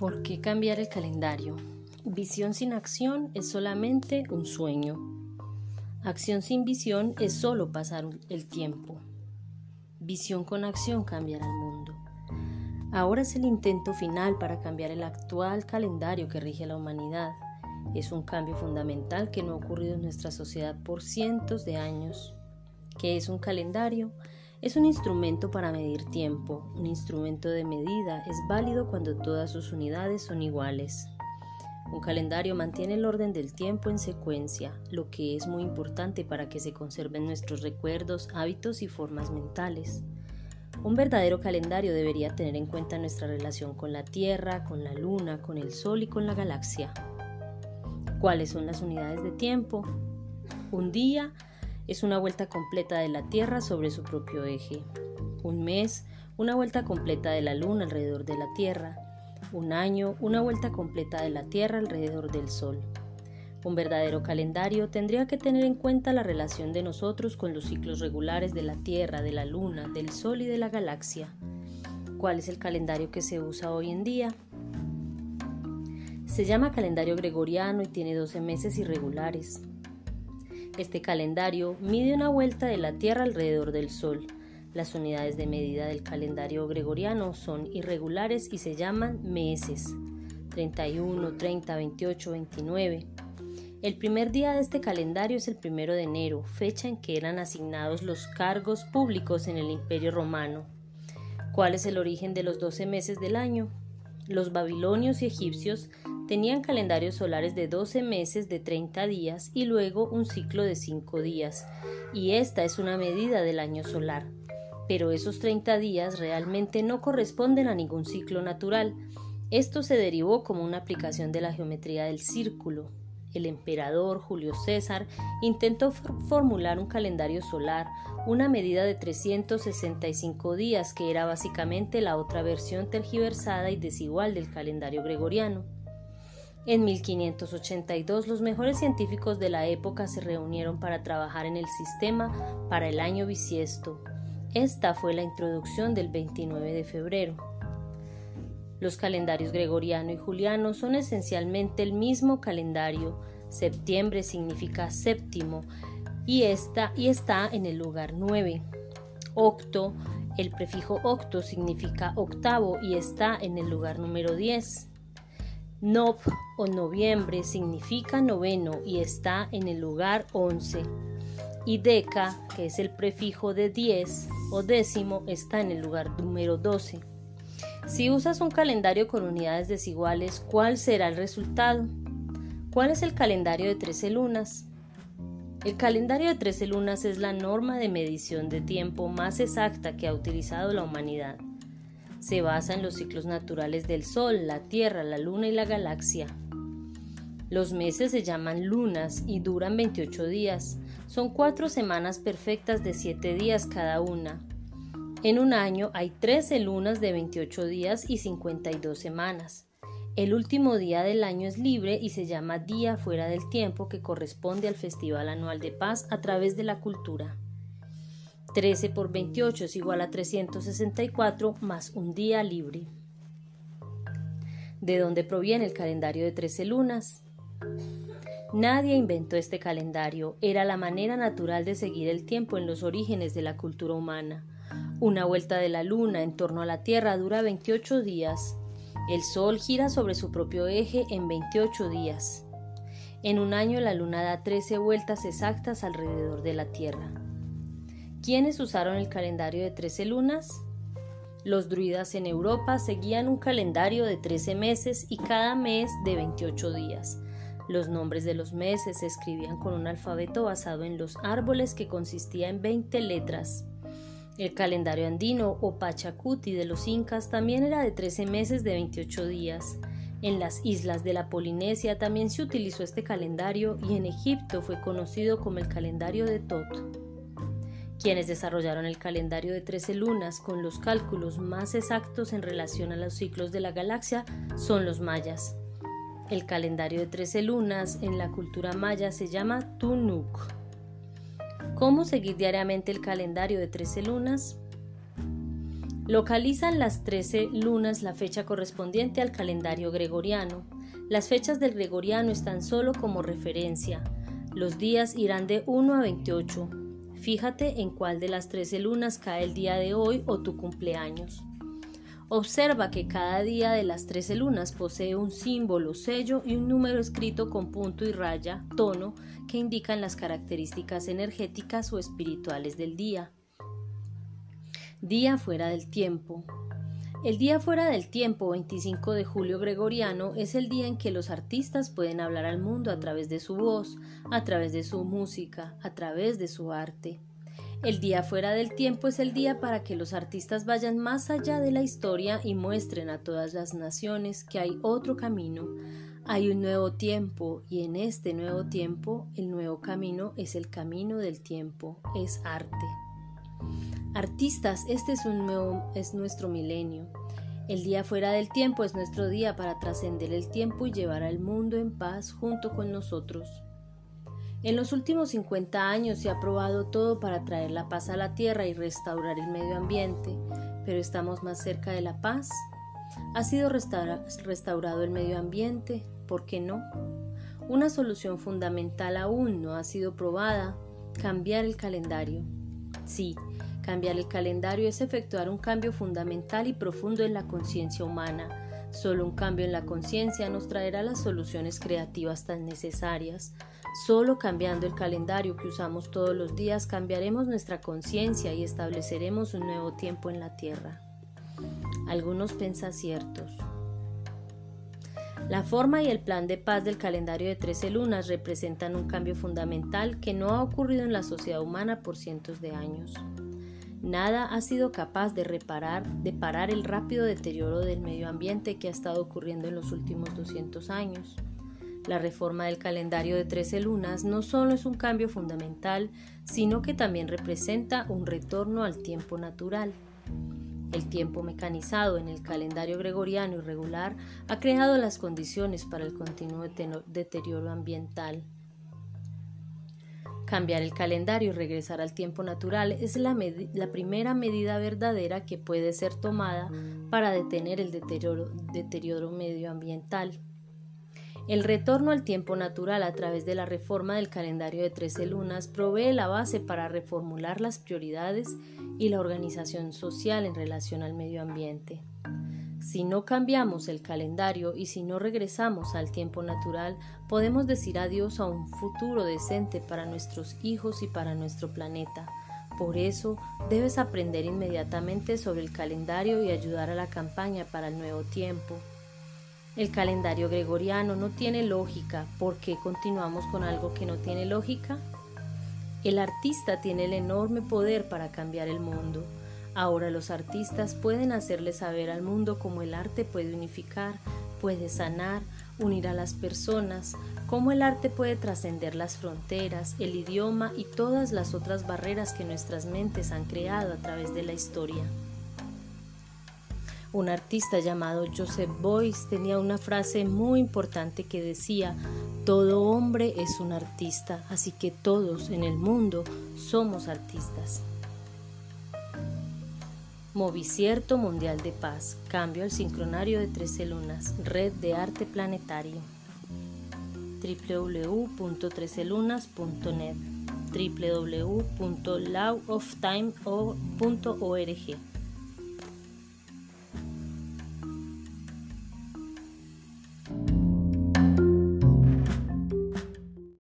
¿Por qué cambiar el calendario? Visión sin acción es solamente un sueño. Acción sin visión es solo pasar el tiempo. Visión con acción cambiará el mundo. Ahora es el intento final para cambiar el actual calendario que rige a la humanidad. Es un cambio fundamental que no ha ocurrido en nuestra sociedad por cientos de años. ¿Qué es un calendario? Es un instrumento para medir tiempo. Un instrumento de medida es válido cuando todas sus unidades son iguales. Un calendario mantiene el orden del tiempo en secuencia, lo que es muy importante para que se conserven nuestros recuerdos, hábitos y formas mentales. Un verdadero calendario debería tener en cuenta nuestra relación con la Tierra, con la Luna, con el Sol y con la galaxia. ¿Cuáles son las unidades de tiempo? Un día es una vuelta completa de la Tierra sobre su propio eje. Un mes, una vuelta completa de la Luna alrededor de la Tierra. Un año, una vuelta completa de la Tierra alrededor del Sol. Un verdadero calendario tendría que tener en cuenta la relación de nosotros con los ciclos regulares de la Tierra, de la Luna, del Sol y de la galaxia. ¿Cuál es el calendario que se usa hoy en día? Se llama calendario gregoriano y tiene 12 meses irregulares. Este calendario mide una vuelta de la Tierra alrededor del Sol. Las unidades de medida del calendario gregoriano son irregulares y se llaman meses. 31, 30, 28, 29. El primer día de este calendario es el primero de enero, fecha en que eran asignados los cargos públicos en el Imperio Romano. ¿Cuál es el origen de los 12 meses del año? Los babilonios y egipcios Tenían calendarios solares de 12 meses de 30 días y luego un ciclo de 5 días, y esta es una medida del año solar. Pero esos 30 días realmente no corresponden a ningún ciclo natural. Esto se derivó como una aplicación de la geometría del círculo. El emperador Julio César intentó formular un calendario solar, una medida de 365 días que era básicamente la otra versión tergiversada y desigual del calendario gregoriano. En 1582 los mejores científicos de la época se reunieron para trabajar en el sistema para el año bisiesto. Esta fue la introducción del 29 de febrero. Los calendarios gregoriano y juliano son esencialmente el mismo calendario. Septiembre significa séptimo y, esta, y está en el lugar 9. Octo, el prefijo octo significa octavo y está en el lugar número 10. Nov o noviembre significa noveno y está en el lugar 11. Y deca, que es el prefijo de 10 o décimo, está en el lugar número 12. Si usas un calendario con unidades desiguales, ¿cuál será el resultado? ¿Cuál es el calendario de 13 lunas? El calendario de 13 lunas es la norma de medición de tiempo más exacta que ha utilizado la humanidad se basa en los ciclos naturales del Sol, la Tierra, la Luna y la galaxia. Los meses se llaman lunas y duran 28 días. Son cuatro semanas perfectas de 7 días cada una. En un año hay 13 lunas de 28 días y 52 semanas. El último día del año es libre y se llama Día fuera del tiempo que corresponde al Festival Anual de Paz a través de la cultura. 13 por 28 es igual a 364 más un día libre. ¿De dónde proviene el calendario de 13 lunas? Nadie inventó este calendario, era la manera natural de seguir el tiempo en los orígenes de la cultura humana. Una vuelta de la luna en torno a la Tierra dura 28 días. El Sol gira sobre su propio eje en 28 días. En un año la luna da 13 vueltas exactas alrededor de la Tierra. ¿Quiénes usaron el calendario de 13 lunas? Los druidas en Europa seguían un calendario de 13 meses y cada mes de 28 días. Los nombres de los meses se escribían con un alfabeto basado en los árboles que consistía en 20 letras. El calendario andino o Pachacuti de los incas también era de 13 meses de 28 días. En las islas de la Polinesia también se utilizó este calendario y en Egipto fue conocido como el calendario de Tot. Quienes desarrollaron el calendario de 13 lunas con los cálculos más exactos en relación a los ciclos de la galaxia son los mayas. El calendario de 13 lunas en la cultura maya se llama Tunuk. ¿Cómo seguir diariamente el calendario de 13 lunas? Localizan las 13 lunas la fecha correspondiente al calendario gregoriano. Las fechas del gregoriano están solo como referencia. Los días irán de 1 a 28. Fíjate en cuál de las 13 lunas cae el día de hoy o tu cumpleaños. Observa que cada día de las 13 lunas posee un símbolo, sello y un número escrito con punto y raya, tono, que indican las características energéticas o espirituales del día. Día fuera del tiempo. El día fuera del tiempo, 25 de julio gregoriano, es el día en que los artistas pueden hablar al mundo a través de su voz, a través de su música, a través de su arte. El día fuera del tiempo es el día para que los artistas vayan más allá de la historia y muestren a todas las naciones que hay otro camino, hay un nuevo tiempo y en este nuevo tiempo el nuevo camino es el camino del tiempo, es arte. Artistas, este es, nuestro milenio. El día fuera del tiempo es nuestro día para trascender el tiempo y llevar al mundo en paz junto con nosotros. En los últimos 50 años se ha probado todo para traer la paz a la tierra y restaurar el medio ambiente, pero estamos más cerca de la paz. ¿Ha sido restaurado el medio ambiente? ¿Por qué no? Una solución fundamental aún no ha sido probada, cambiar el calendario. Sí, cambiar el calendario es efectuar un cambio fundamental y profundo en la conciencia humana. Solo un cambio en la conciencia nos traerá las soluciones creativas tan necesarias. Solo cambiando el calendario que usamos todos los días cambiaremos nuestra conciencia y estableceremos un nuevo tiempo en la Tierra. Algunos pensaciertos. La forma y el plan de paz del calendario de 13 lunas representan un cambio fundamental que no ha ocurrido en la sociedad humana por cientos de años. Nada ha sido capaz de reparar, de parar el rápido deterioro del medio ambiente que ha estado ocurriendo en los últimos 200 años. La reforma del calendario de 13 lunas no solo es un cambio fundamental, sino que también representa un retorno al tiempo natural. El tiempo mecanizado en el calendario gregoriano irregular ha creado las condiciones para el continuo deterioro ambiental. Cambiar el calendario y regresar al tiempo natural es la, primera medida verdadera que puede ser tomada para detener el deterioro, deterioro medioambiental. El retorno al tiempo natural a través de la reforma del calendario de 13 lunas provee la base para reformular las prioridades y la organización social en relación al medio ambiente. Si no cambiamos el calendario y si no regresamos al tiempo natural, podemos decir adiós a un futuro decente para nuestros hijos y para nuestro planeta. Por eso, debes aprender inmediatamente sobre el calendario y ayudar a la campaña para el nuevo tiempo. El calendario gregoriano no tiene lógica. ¿Por qué continuamos con algo que no tiene lógica? El artista tiene el enorme poder para cambiar el mundo. Ahora los artistas pueden hacerle saber al mundo cómo el arte puede unificar, puede sanar, unir a las personas, cómo el arte puede trascender las fronteras, el idioma y todas las otras barreras que nuestras mentes han creado a través de la historia. Un artista llamado Joseph Boyce tenía una frase muy importante que decía, todo hombre es un artista, así que todos en el mundo somos artistas. Movicierto Mundial de Paz, cambio al sincronario de 13 lunas, red de arte planetario. www.13lunas.net www.lawoftime.org